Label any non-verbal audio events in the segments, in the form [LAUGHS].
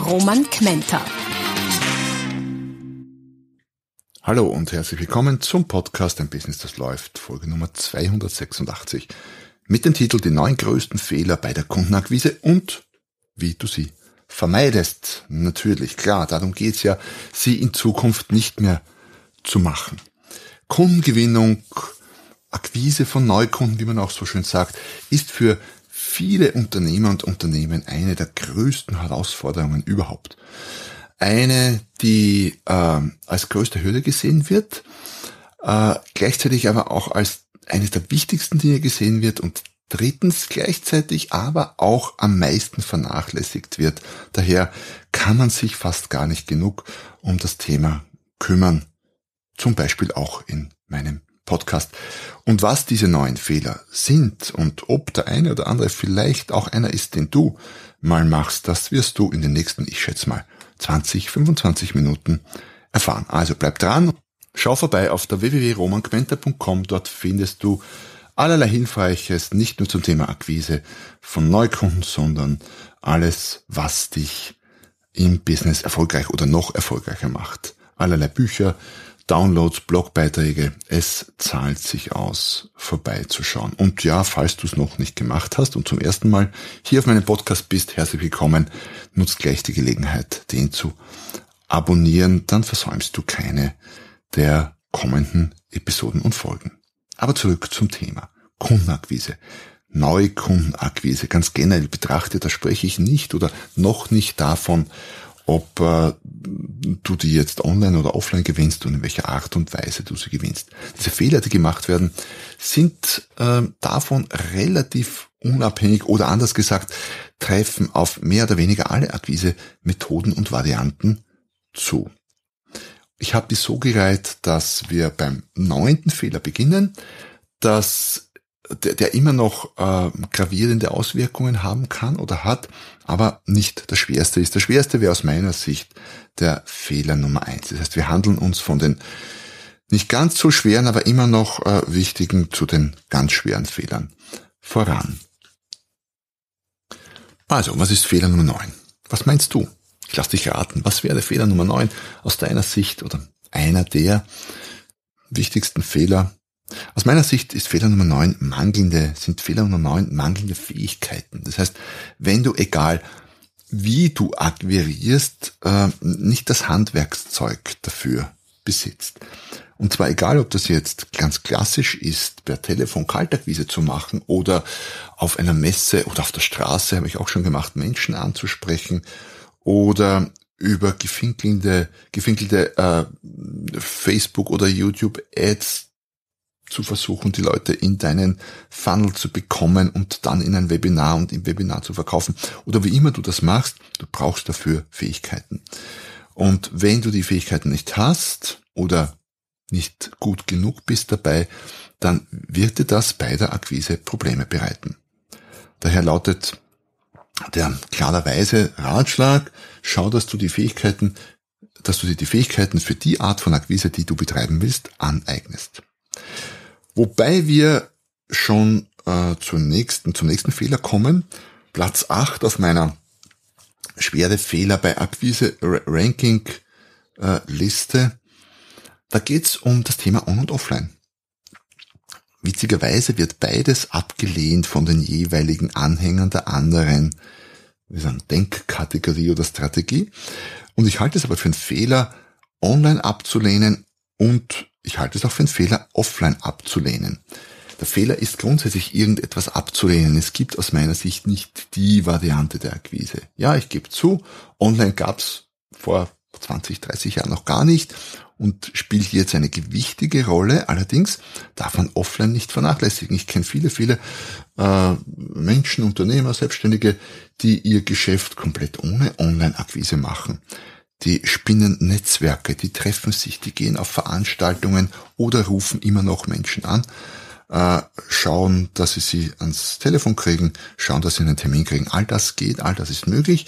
Roman Kmenter. Hallo und herzlich willkommen zum Podcast Ein Business, das läuft, Folge Nummer 286 mit dem Titel Die neun größten Fehler bei der Kundenakquise und wie du sie vermeidest. Natürlich, klar, darum geht's ja, sie in Zukunft nicht mehr zu machen. Kundengewinnung, Akquise von Neukunden, wie man auch so schön sagt, ist für viele Unternehmer und Unternehmen eine der größten Herausforderungen überhaupt eine, die äh, als größte Hürde gesehen wird, äh, gleichzeitig aber auch als eines der wichtigsten Dinge gesehen wird und drittens gleichzeitig aber auch am meisten vernachlässigt wird. Daher kann man sich fast gar nicht genug um das Thema kümmern. Zum Beispiel auch in meinem Podcast. Und was diese neuen Fehler sind und ob der eine oder andere vielleicht auch einer ist, den du mal machst, das wirst du in den nächsten, ich schätze mal, 20, 25 Minuten erfahren. Also bleib dran, schau vorbei auf der www.romangmenta.com, dort findest du allerlei Hilfreiches, nicht nur zum Thema Akquise von Neukunden, sondern alles, was dich im Business erfolgreich oder noch erfolgreicher macht. Allerlei Bücher, Downloads, Blogbeiträge. Es zahlt sich aus, vorbeizuschauen. Und ja, falls du es noch nicht gemacht hast und zum ersten Mal hier auf meinem Podcast bist, herzlich willkommen. Nutzt gleich die Gelegenheit, den zu abonnieren. Dann versäumst du keine der kommenden Episoden und Folgen. Aber zurück zum Thema. Kundenakquise. Neukundenakquise. Ganz generell betrachtet, da spreche ich nicht oder noch nicht davon, ob äh, du die jetzt online oder offline gewinnst und in welcher Art und Weise du sie gewinnst. Diese Fehler, die gemacht werden, sind äh, davon relativ unabhängig oder anders gesagt, treffen auf mehr oder weniger alle Akquise-Methoden und Varianten zu. Ich habe die so gereiht, dass wir beim neunten Fehler beginnen, dass der, der immer noch äh, gravierende Auswirkungen haben kann oder hat, aber nicht das Schwerste ist. Das Schwerste wäre aus meiner Sicht der Fehler Nummer eins. Das heißt, wir handeln uns von den nicht ganz so schweren, aber immer noch äh, wichtigen zu den ganz schweren Fehlern voran. Also, was ist Fehler Nummer neun? Was meinst du? Ich lasse dich raten. Was wäre Fehler Nummer neun aus deiner Sicht oder einer der wichtigsten Fehler aus meiner Sicht ist Fehler Nummer 9 mangelnde, sind Fehler Nummer 9 mangelnde Fähigkeiten. Das heißt, wenn du egal wie du akquirierst, äh, nicht das Handwerkszeug dafür besitzt. Und zwar egal, ob das jetzt ganz klassisch ist, per Telefon Kaltakquise zu machen oder auf einer Messe oder auf der Straße, habe ich auch schon gemacht, Menschen anzusprechen oder über gefinkelte, gefinkelte äh, Facebook- oder YouTube-Ads zu versuchen, die Leute in deinen Funnel zu bekommen und dann in ein Webinar und im Webinar zu verkaufen. Oder wie immer du das machst, du brauchst dafür Fähigkeiten. Und wenn du die Fähigkeiten nicht hast oder nicht gut genug bist dabei, dann wird dir das bei der Akquise Probleme bereiten. Daher lautet der klarerweise Ratschlag, schau, dass du die Fähigkeiten, dass du dir die Fähigkeiten für die Art von Akquise, die du betreiben willst, aneignest. Wobei wir schon äh, zum, nächsten, zum nächsten Fehler kommen. Platz 8 auf meiner schwere Fehler bei Akquise Ranking äh, Liste. Da geht's um das Thema On- und Offline. Witzigerweise wird beides abgelehnt von den jeweiligen Anhängern der anderen wie sagen, Denkkategorie oder Strategie. Und ich halte es aber für einen Fehler, online abzulehnen und ich halte es auch für einen Fehler, offline abzulehnen. Der Fehler ist grundsätzlich irgendetwas abzulehnen. Es gibt aus meiner Sicht nicht die Variante der Akquise. Ja, ich gebe zu, online gab es vor 20, 30 Jahren noch gar nicht und spielt jetzt eine gewichtige Rolle. Allerdings darf man offline nicht vernachlässigen. Ich kenne viele, viele äh, Menschen, Unternehmer, Selbstständige, die ihr Geschäft komplett ohne Online-Akquise machen. Die spinnen Netzwerke, die treffen sich, die gehen auf Veranstaltungen oder rufen immer noch Menschen an äh, schauen, dass sie sie ans Telefon kriegen, schauen, dass sie einen Termin kriegen. All das geht, all das ist möglich.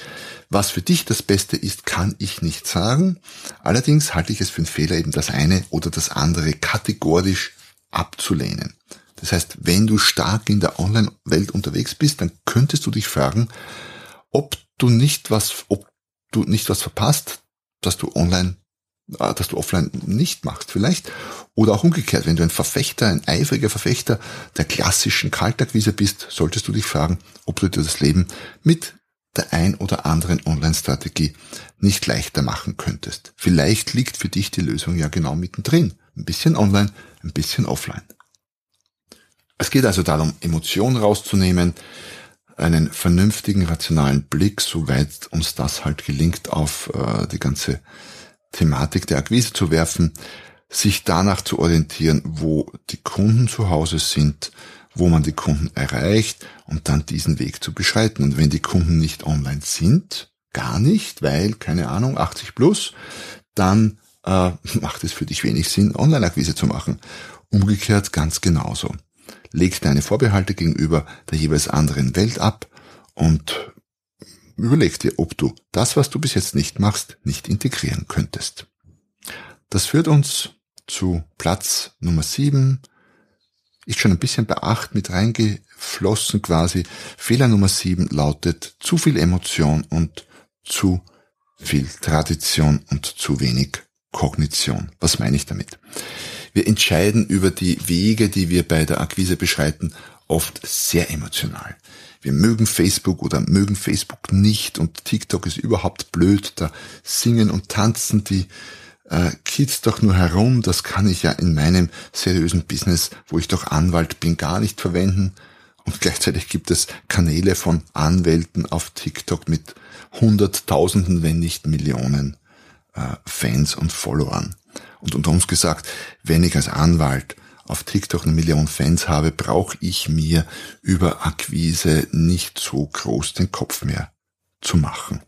Was für dich das Beste ist, kann ich nicht sagen. Allerdings halte ich es für einen Fehler, eben das eine oder das andere kategorisch abzulehnen. Das heißt, wenn du stark in der Online-Welt unterwegs bist, dann könntest du dich fragen, ob du nicht was, ob du nicht was verpasst, dass du online äh, dass du offline nicht machst vielleicht. Oder auch umgekehrt, wenn du ein Verfechter, ein eifriger Verfechter der klassischen Kaltakquise bist, solltest du dich fragen, ob du dir das Leben mit der ein oder anderen Online-Strategie nicht leichter machen könntest. Vielleicht liegt für dich die Lösung ja genau mittendrin. Ein bisschen online, ein bisschen offline. Es geht also darum, Emotionen rauszunehmen, einen vernünftigen, rationalen Blick, soweit uns das halt gelingt, auf äh, die ganze Thematik der Akquise zu werfen, sich danach zu orientieren, wo die Kunden zu Hause sind, wo man die Kunden erreicht und dann diesen Weg zu beschreiten. Und wenn die Kunden nicht online sind, gar nicht, weil, keine Ahnung, 80 plus, dann äh, [LAUGHS] macht es für dich wenig Sinn, Online-Akquise zu machen. Umgekehrt ganz genauso. Leg deine Vorbehalte gegenüber der jeweils anderen Welt ab und Überleg dir, ob du das, was du bis jetzt nicht machst, nicht integrieren könntest. Das führt uns zu Platz Nummer 7. Ist schon ein bisschen bei 8 mit reingeflossen quasi. Fehler Nummer 7 lautet zu viel Emotion und zu viel Tradition und zu wenig Kognition. Was meine ich damit? Wir entscheiden über die Wege, die wir bei der Akquise beschreiten, oft sehr emotional wir mögen Facebook oder mögen Facebook nicht und TikTok ist überhaupt blöd, da singen und tanzen die äh, Kids doch nur herum, das kann ich ja in meinem seriösen Business, wo ich doch Anwalt bin, gar nicht verwenden. Und gleichzeitig gibt es Kanäle von Anwälten auf TikTok mit Hunderttausenden, wenn nicht Millionen äh, Fans und Followern. Und unter uns gesagt, wenn ich als Anwalt auf TikTok eine Million Fans habe, brauche ich mir über Akquise nicht so groß den Kopf mehr zu machen.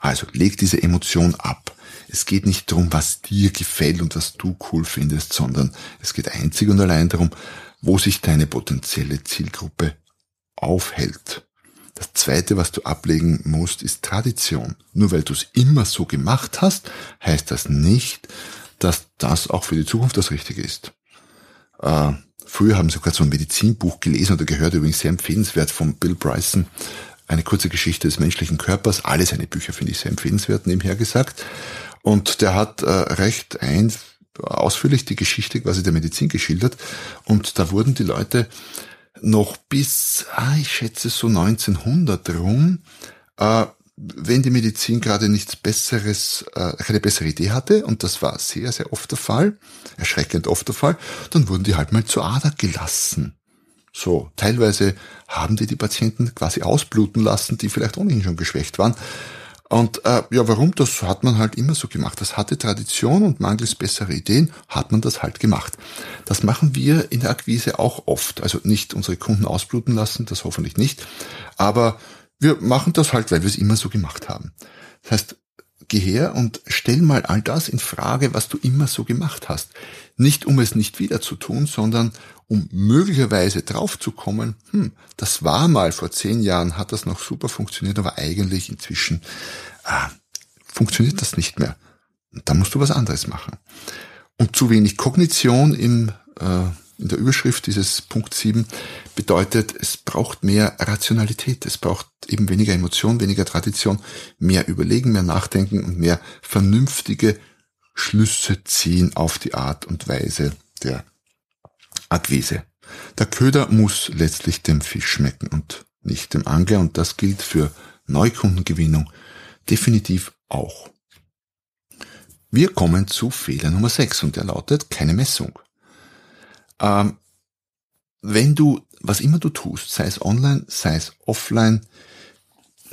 Also leg diese Emotion ab. Es geht nicht darum, was dir gefällt und was du cool findest, sondern es geht einzig und allein darum, wo sich deine potenzielle Zielgruppe aufhält. Das zweite, was du ablegen musst, ist Tradition. Nur weil du es immer so gemacht hast, heißt das nicht, dass das auch für die Zukunft das Richtige ist. Äh, früher haben sie sogar so ein Medizinbuch gelesen oder gehört, übrigens sehr empfehlenswert von Bill Bryson. Eine kurze Geschichte des menschlichen Körpers. Alle seine Bücher finde ich sehr empfehlenswert, nebenher gesagt. Und der hat äh, recht ein, ausführlich die Geschichte quasi der Medizin geschildert. Und da wurden die Leute noch bis, ah, ich schätze so 1900 rum, äh, wenn die Medizin gerade nichts Besseres, äh, keine bessere Idee hatte, und das war sehr, sehr oft der Fall, erschreckend oft der Fall, dann wurden die halt mal zur Ader gelassen. So, teilweise haben die die Patienten quasi ausbluten lassen, die vielleicht ohnehin schon geschwächt waren. Und äh, ja, warum? Das hat man halt immer so gemacht. Das hatte Tradition und mangels bessere Ideen hat man das halt gemacht. Das machen wir in der Akquise auch oft. Also nicht unsere Kunden ausbluten lassen, das hoffentlich nicht. Aber wir machen das halt, weil wir es immer so gemacht haben. Das heißt, geh her und stell mal all das in Frage, was du immer so gemacht hast. Nicht um es nicht wieder zu tun, sondern um möglicherweise draufzukommen, hm, das war mal vor zehn Jahren, hat das noch super funktioniert, aber eigentlich inzwischen ah, funktioniert das nicht mehr. Da musst du was anderes machen. Und zu wenig Kognition im äh, in der Überschrift dieses Punkt 7 bedeutet, es braucht mehr Rationalität, es braucht eben weniger Emotion, weniger Tradition, mehr Überlegen, mehr Nachdenken und mehr vernünftige Schlüsse ziehen auf die Art und Weise der Akquise. Der Köder muss letztlich dem Fisch schmecken und nicht dem Angler und das gilt für Neukundengewinnung definitiv auch. Wir kommen zu Fehler Nummer 6 und der lautet keine Messung. Ähm, wenn du, was immer du tust, sei es online, sei es offline,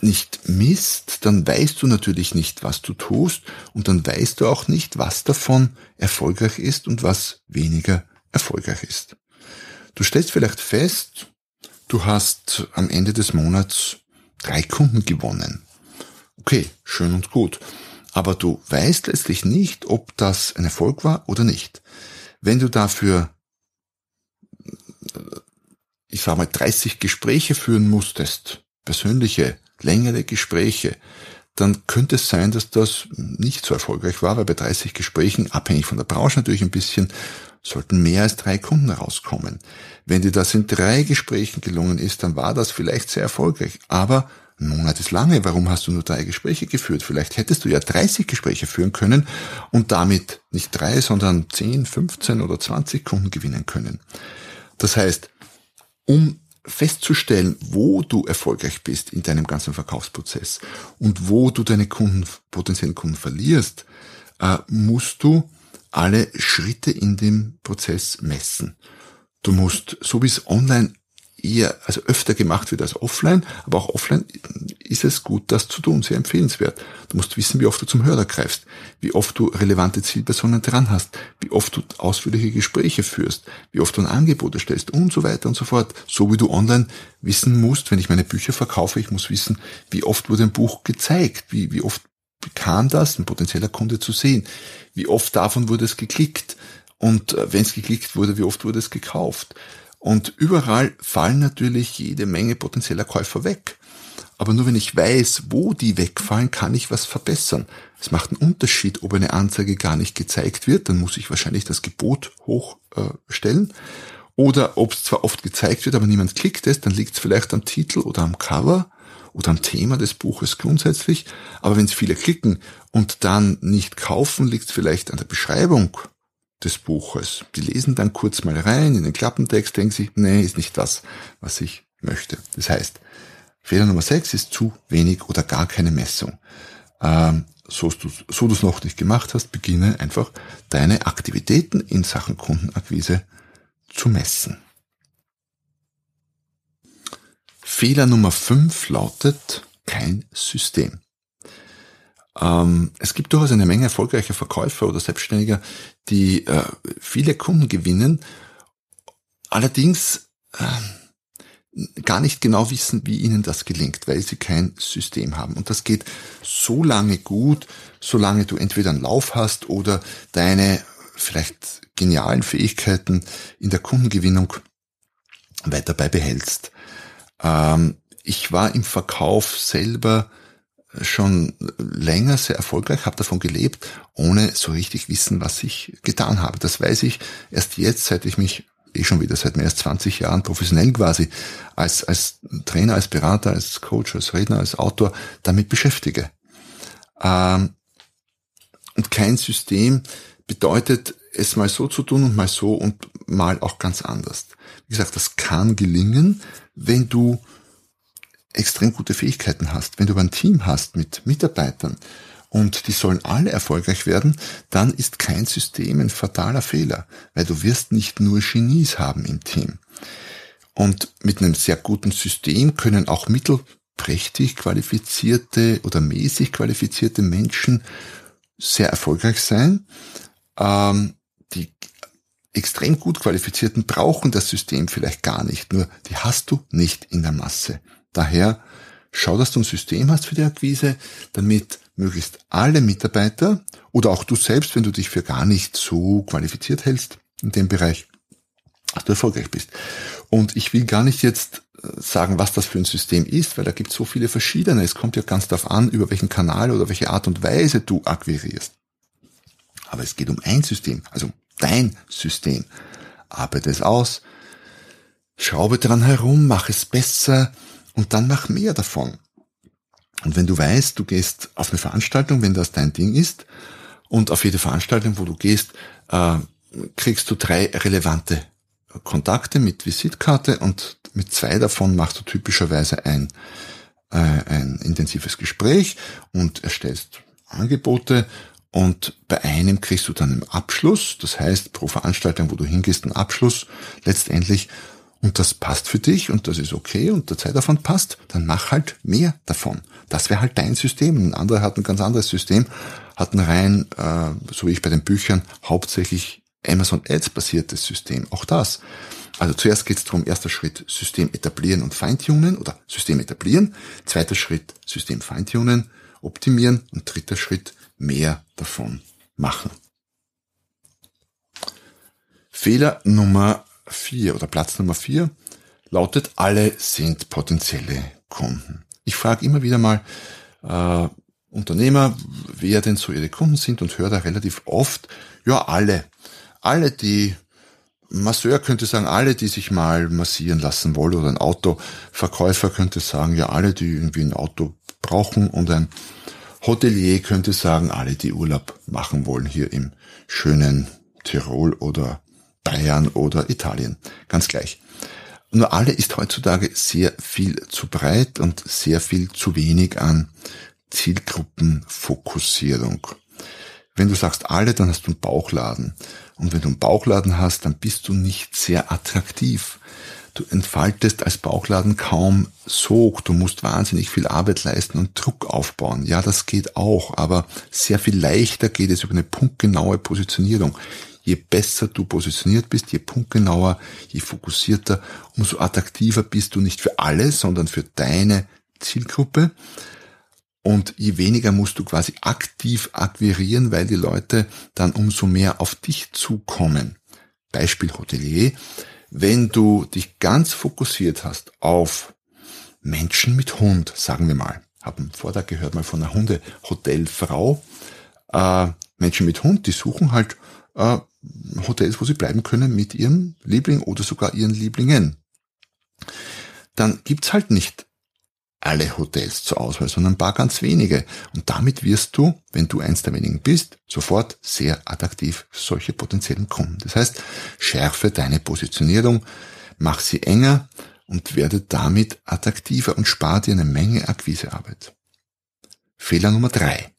nicht misst, dann weißt du natürlich nicht, was du tust und dann weißt du auch nicht, was davon erfolgreich ist und was weniger erfolgreich ist. Du stellst vielleicht fest, du hast am Ende des Monats drei Kunden gewonnen. Okay, schön und gut. Aber du weißt letztlich nicht, ob das ein Erfolg war oder nicht. Wenn du dafür, ich sag mal, 30 Gespräche führen musstest, persönliche, längere Gespräche, dann könnte es sein, dass das nicht so erfolgreich war, weil bei 30 Gesprächen, abhängig von der Branche natürlich ein bisschen, sollten mehr als drei Kunden rauskommen. Wenn dir das in drei Gesprächen gelungen ist, dann war das vielleicht sehr erfolgreich. Aber ein Monat ist lange, warum hast du nur drei Gespräche geführt? Vielleicht hättest du ja 30 Gespräche führen können und damit nicht drei, sondern 10, 15 oder 20 Kunden gewinnen können. Das heißt, um festzustellen, wo du erfolgreich bist in deinem ganzen Verkaufsprozess und wo du deine Kunden, potenziellen Kunden verlierst, äh, musst du alle Schritte in dem Prozess messen. Du musst, so wie es online eher, also öfter gemacht wird als offline, aber auch offline ist es gut, das zu tun, sehr empfehlenswert. Du musst wissen, wie oft du zum Hörer greifst, wie oft du relevante Zielpersonen dran hast, wie oft du ausführliche Gespräche führst, wie oft du ein Angebote stellst und so weiter und so fort. So wie du online wissen musst, wenn ich meine Bücher verkaufe, ich muss wissen, wie oft wurde ein Buch gezeigt, wie, wie oft bekam das ein potenzieller Kunde zu sehen, wie oft davon wurde es geklickt und äh, wenn es geklickt wurde, wie oft wurde es gekauft. Und überall fallen natürlich jede Menge potenzieller Käufer weg. Aber nur wenn ich weiß, wo die wegfallen, kann ich was verbessern. Es macht einen Unterschied, ob eine Anzeige gar nicht gezeigt wird, dann muss ich wahrscheinlich das Gebot hochstellen. Äh, oder ob es zwar oft gezeigt wird, aber niemand klickt es, dann liegt es vielleicht am Titel oder am Cover oder am Thema des Buches grundsätzlich. Aber wenn es viele klicken und dann nicht kaufen, liegt es vielleicht an der Beschreibung des Buches. Die lesen dann kurz mal rein in den Klappentext, denken sich, nee, ist nicht das, was ich möchte. Das heißt, Fehler Nummer 6 ist zu wenig oder gar keine Messung. Ähm, so du so es noch nicht gemacht hast, beginne einfach deine Aktivitäten in Sachen Kundenakquise zu messen. Fehler Nummer 5 lautet kein System. Ähm, es gibt durchaus eine Menge erfolgreicher Verkäufer oder Selbstständiger, die äh, viele Kunden gewinnen, allerdings äh, gar nicht genau wissen, wie ihnen das gelingt, weil sie kein System haben. Und das geht so lange gut, solange du entweder einen Lauf hast oder deine vielleicht genialen Fähigkeiten in der Kundengewinnung weiter beibehältst. Ähm, ich war im Verkauf selber schon länger sehr erfolgreich, habe davon gelebt, ohne so richtig wissen, was ich getan habe. Das weiß ich erst jetzt, seit ich mich eh schon wieder seit mehr als 20 Jahren professionell quasi als, als Trainer, als Berater, als Coach, als Redner, als Autor damit beschäftige. Ähm, und kein System bedeutet, es mal so zu tun und mal so und mal auch ganz anders. Wie gesagt, das kann gelingen, wenn du extrem gute Fähigkeiten hast, wenn du ein Team hast mit Mitarbeitern und die sollen alle erfolgreich werden, dann ist kein System ein fataler Fehler, weil du wirst nicht nur Genies haben im Team. Und mit einem sehr guten System können auch mittelprächtig qualifizierte oder mäßig qualifizierte Menschen sehr erfolgreich sein. Ähm, die extrem gut qualifizierten brauchen das System vielleicht gar nicht, nur die hast du nicht in der Masse. Daher schau, dass du ein System hast für die Akquise, damit möglichst alle Mitarbeiter oder auch du selbst, wenn du dich für gar nicht so qualifiziert hältst in dem Bereich, dass du erfolgreich bist. Und ich will gar nicht jetzt äh, sagen, was das für ein System ist, weil da gibt es so viele verschiedene. Es kommt ja ganz darauf an, über welchen Kanal oder welche Art und Weise du akquirierst. Aber es geht um ein System, also dein System. Arbeite es aus, schraube dran herum, mach es besser, und dann mach mehr davon. Und wenn du weißt, du gehst auf eine Veranstaltung, wenn das dein Ding ist, und auf jede Veranstaltung, wo du gehst, äh, kriegst du drei relevante Kontakte mit Visitkarte und mit zwei davon machst du typischerweise ein, äh, ein intensives Gespräch und erstellst Angebote. Und bei einem kriegst du dann einen Abschluss, das heißt pro Veranstaltung, wo du hingehst, einen Abschluss. Letztendlich und das passt für dich und das ist okay und der Zeitaufwand passt, dann mach halt mehr davon. Das wäre halt dein System. Ein anderer hat ein ganz anderes System, hat ein rein, äh, so wie ich bei den Büchern, hauptsächlich Amazon Ads basiertes System. Auch das. Also zuerst geht es darum, erster Schritt System etablieren und feintunen oder System etablieren, zweiter Schritt System feintunen, optimieren und dritter Schritt mehr davon machen. Fehler Nummer vier oder Platz Nummer vier lautet, alle sind potenzielle Kunden. Ich frage immer wieder mal äh, Unternehmer, wer denn so ihre Kunden sind und höre da relativ oft, ja alle. Alle, die Masseur könnte sagen, alle, die sich mal massieren lassen wollen oder ein Autoverkäufer könnte sagen, ja alle, die irgendwie ein Auto brauchen und ein Hotelier könnte sagen, alle, die Urlaub machen wollen hier im schönen Tirol oder Bayern oder Italien. Ganz gleich. Nur alle ist heutzutage sehr viel zu breit und sehr viel zu wenig an Zielgruppenfokussierung. Wenn du sagst alle, dann hast du einen Bauchladen. Und wenn du einen Bauchladen hast, dann bist du nicht sehr attraktiv. Du entfaltest als Bauchladen kaum Sog. Du musst wahnsinnig viel Arbeit leisten und Druck aufbauen. Ja, das geht auch, aber sehr viel leichter geht es über eine punktgenaue Positionierung je besser du positioniert bist, je punktgenauer, je fokussierter, umso attraktiver bist du nicht für alle, sondern für deine Zielgruppe. Und je weniger musst du quasi aktiv akquirieren, weil die Leute dann umso mehr auf dich zukommen. Beispiel Hotelier. Wenn du dich ganz fokussiert hast auf Menschen mit Hund, sagen wir mal, haben Vortrag gehört mal von einer Hundehotelfrau, äh, Menschen mit Hund, die suchen halt äh, Hotels, wo sie bleiben können mit ihrem Liebling oder sogar ihren Lieblingen. Dann gibt's halt nicht alle Hotels zur Auswahl, sondern ein paar ganz wenige. Und damit wirst du, wenn du eins der wenigen bist, sofort sehr attraktiv für solche potenziellen Kunden. Das heißt, schärfe deine Positionierung, mach sie enger und werde damit attraktiver und spar dir eine Menge Akquisearbeit. Fehler Nummer drei.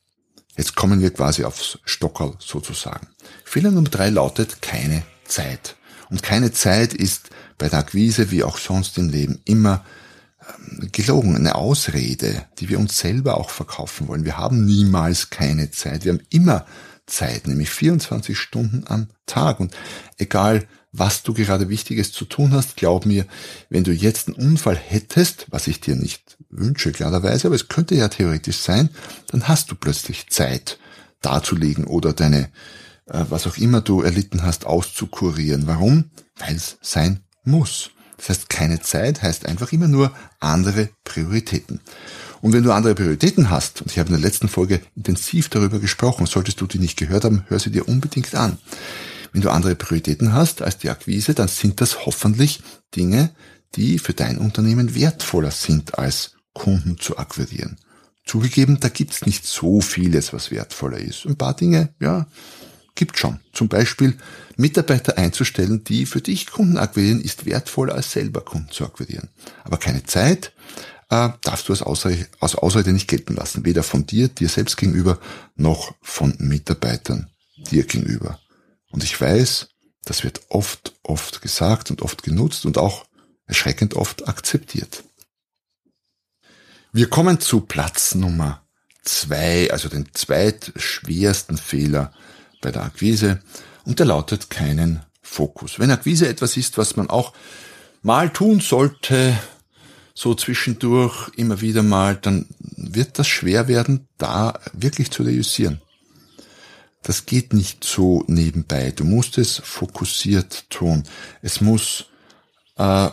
Jetzt kommen wir quasi aufs Stockerl sozusagen. Fehler Nummer drei lautet keine Zeit. Und keine Zeit ist bei der Akquise wie auch sonst im Leben immer ähm, gelogen, eine Ausrede, die wir uns selber auch verkaufen wollen. Wir haben niemals keine Zeit. Wir haben immer Zeit, nämlich 24 Stunden am Tag. Und egal, was du gerade Wichtiges zu tun hast. Glaub mir, wenn du jetzt einen Unfall hättest, was ich dir nicht wünsche, klarerweise, aber es könnte ja theoretisch sein, dann hast du plötzlich Zeit darzulegen oder deine, äh, was auch immer du erlitten hast, auszukurieren. Warum? Weil es sein muss. Das heißt, keine Zeit heißt einfach immer nur andere Prioritäten. Und wenn du andere Prioritäten hast, und ich habe in der letzten Folge intensiv darüber gesprochen, solltest du die nicht gehört haben, hör sie dir unbedingt an. Wenn du andere Prioritäten hast als die Akquise, dann sind das hoffentlich Dinge, die für dein Unternehmen wertvoller sind, als Kunden zu akquirieren. Zugegeben, da gibt's nicht so vieles, was wertvoller ist. Ein paar Dinge, ja, gibt schon. Zum Beispiel Mitarbeiter einzustellen, die für dich Kunden akquirieren, ist wertvoller als selber Kunden zu akquirieren. Aber keine Zeit äh, darfst du als Ausrede, als Ausrede nicht gelten lassen. Weder von dir, dir selbst gegenüber, noch von Mitarbeitern dir gegenüber. Und ich weiß, das wird oft, oft gesagt und oft genutzt und auch erschreckend oft akzeptiert. Wir kommen zu Platz Nummer zwei, also den zweitschwersten Fehler bei der Akquise und der lautet keinen Fokus. Wenn Akquise etwas ist, was man auch mal tun sollte, so zwischendurch immer wieder mal, dann wird das schwer werden, da wirklich zu reüssieren. Das geht nicht so nebenbei. Du musst es fokussiert tun. Es muss äh,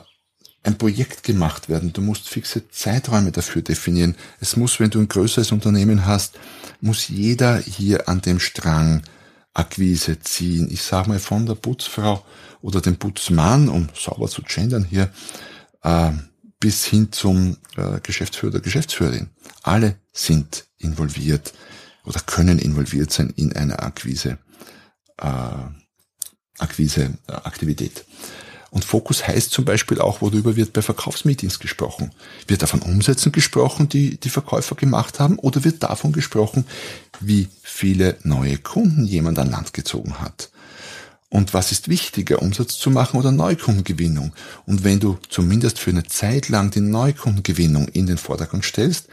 ein Projekt gemacht werden. Du musst fixe Zeiträume dafür definieren. Es muss, wenn du ein größeres Unternehmen hast, muss jeder hier an dem Strang Akquise ziehen. Ich sage mal von der Putzfrau oder dem Putzmann, um sauber zu gendern hier, äh, bis hin zum äh, Geschäftsführer oder Geschäftsführerin. Alle sind involviert oder können involviert sein in einer Akquise, äh, Akquise-Aktivität. Und Fokus heißt zum Beispiel auch, worüber wird bei Verkaufsmeetings gesprochen. Wird davon Umsätzen gesprochen, die die Verkäufer gemacht haben, oder wird davon gesprochen, wie viele neue Kunden jemand an Land gezogen hat? Und was ist wichtiger, Umsatz zu machen oder Neukundengewinnung? Und wenn du zumindest für eine Zeit lang die Neukundengewinnung in den Vordergrund stellst,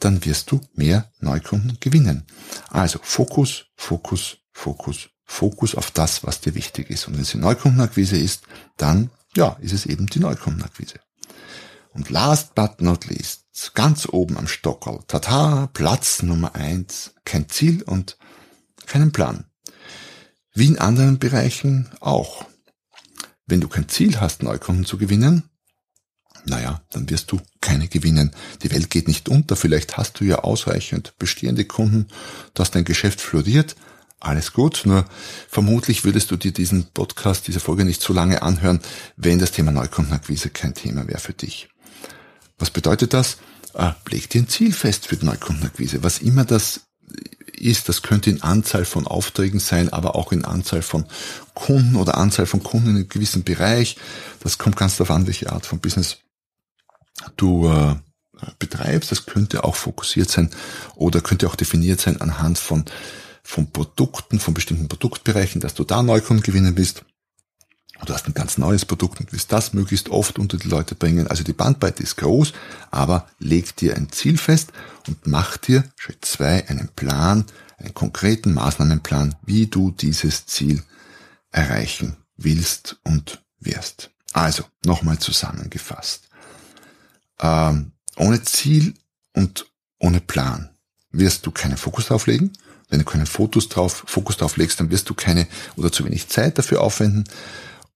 dann wirst du mehr Neukunden gewinnen. Also Fokus, Fokus, Fokus, Fokus auf das, was dir wichtig ist. Und wenn es die Neukundenakquise ist, dann, ja, ist es eben die Neukundenakquise. Und last but not least, ganz oben am Stockerl, tata, Platz Nummer eins, kein Ziel und keinen Plan. Wie in anderen Bereichen auch. Wenn du kein Ziel hast, Neukunden zu gewinnen, naja, dann wirst du keine gewinnen. Die Welt geht nicht unter. Vielleicht hast du ja ausreichend bestehende Kunden, dass dein Geschäft floriert. Alles gut, nur vermutlich würdest du dir diesen Podcast, diese Folge nicht so lange anhören, wenn das Thema Neukundenakquise kein Thema wäre für dich. Was bedeutet das? Äh, leg dir ein Ziel fest für die Neukundenakquise. Was immer das ist, das könnte in Anzahl von Aufträgen sein, aber auch in Anzahl von Kunden oder Anzahl von Kunden in einem gewissen Bereich. Das kommt ganz darauf an, welche Art von Business du äh, betreibst. Das könnte auch fokussiert sein oder könnte auch definiert sein anhand von, von Produkten, von bestimmten Produktbereichen, dass du da Neukunden gewinnen willst. Du hast ein ganz neues Produkt und willst das möglichst oft unter die Leute bringen. Also die Bandbreite ist groß, aber leg dir ein Ziel fest und mach dir Schritt zwei einen Plan, einen konkreten Maßnahmenplan, wie du dieses Ziel erreichen willst und wirst. Also, nochmal zusammengefasst. Ähm, ohne Ziel und ohne Plan wirst du keinen Fokus drauf legen. Wenn du keinen Fokus drauf, Fokus drauf legst, dann wirst du keine oder zu wenig Zeit dafür aufwenden.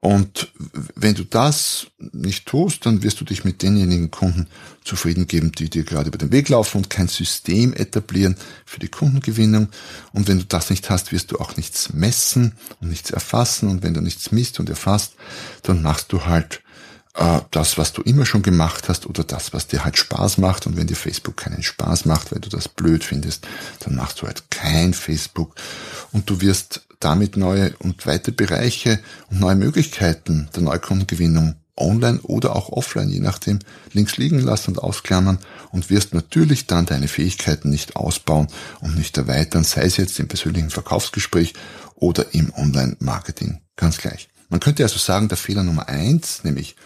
Und wenn du das nicht tust, dann wirst du dich mit denjenigen Kunden zufrieden geben, die dir gerade über den Weg laufen und kein System etablieren für die Kundengewinnung. Und wenn du das nicht hast, wirst du auch nichts messen und nichts erfassen. Und wenn du nichts misst und erfasst, dann machst du halt äh, das, was du immer schon gemacht hast oder das, was dir halt Spaß macht. Und wenn dir Facebook keinen Spaß macht, weil du das blöd findest, dann machst du halt kein Facebook und du wirst damit neue und weite Bereiche und neue Möglichkeiten der Neukundengewinnung online oder auch offline, je nachdem, links liegen lassen und ausklammern und wirst natürlich dann deine Fähigkeiten nicht ausbauen und nicht erweitern, sei es jetzt im persönlichen Verkaufsgespräch oder im Online-Marketing. Ganz gleich. Man könnte also sagen, der Fehler Nummer eins, nämlich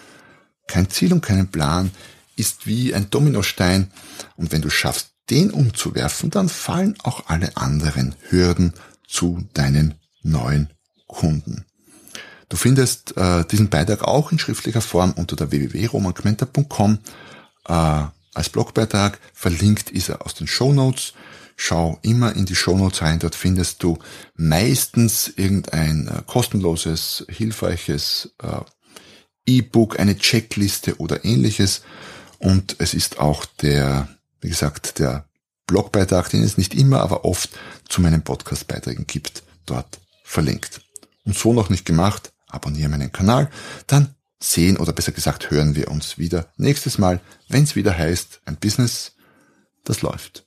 kein Ziel und keinen Plan ist wie ein Dominostein und wenn du schaffst, den umzuwerfen, dann fallen auch alle anderen Hürden zu deinen neuen Kunden. Du findest äh, diesen Beitrag auch in schriftlicher Form unter der www.romanquenter.com äh, als Blogbeitrag. Verlinkt ist er aus den Show Notes. Schau immer in die Show Notes rein. Dort findest du meistens irgendein äh, kostenloses, hilfreiches äh, E-Book, eine Checkliste oder ähnliches. Und es ist auch der, wie gesagt, der Blogbeitrag, den es nicht immer, aber oft zu meinen Podcastbeiträgen gibt, dort verlinkt. Und so noch nicht gemacht, abonniere meinen Kanal, dann sehen oder besser gesagt hören wir uns wieder nächstes Mal, wenn es wieder heißt, ein Business, das läuft.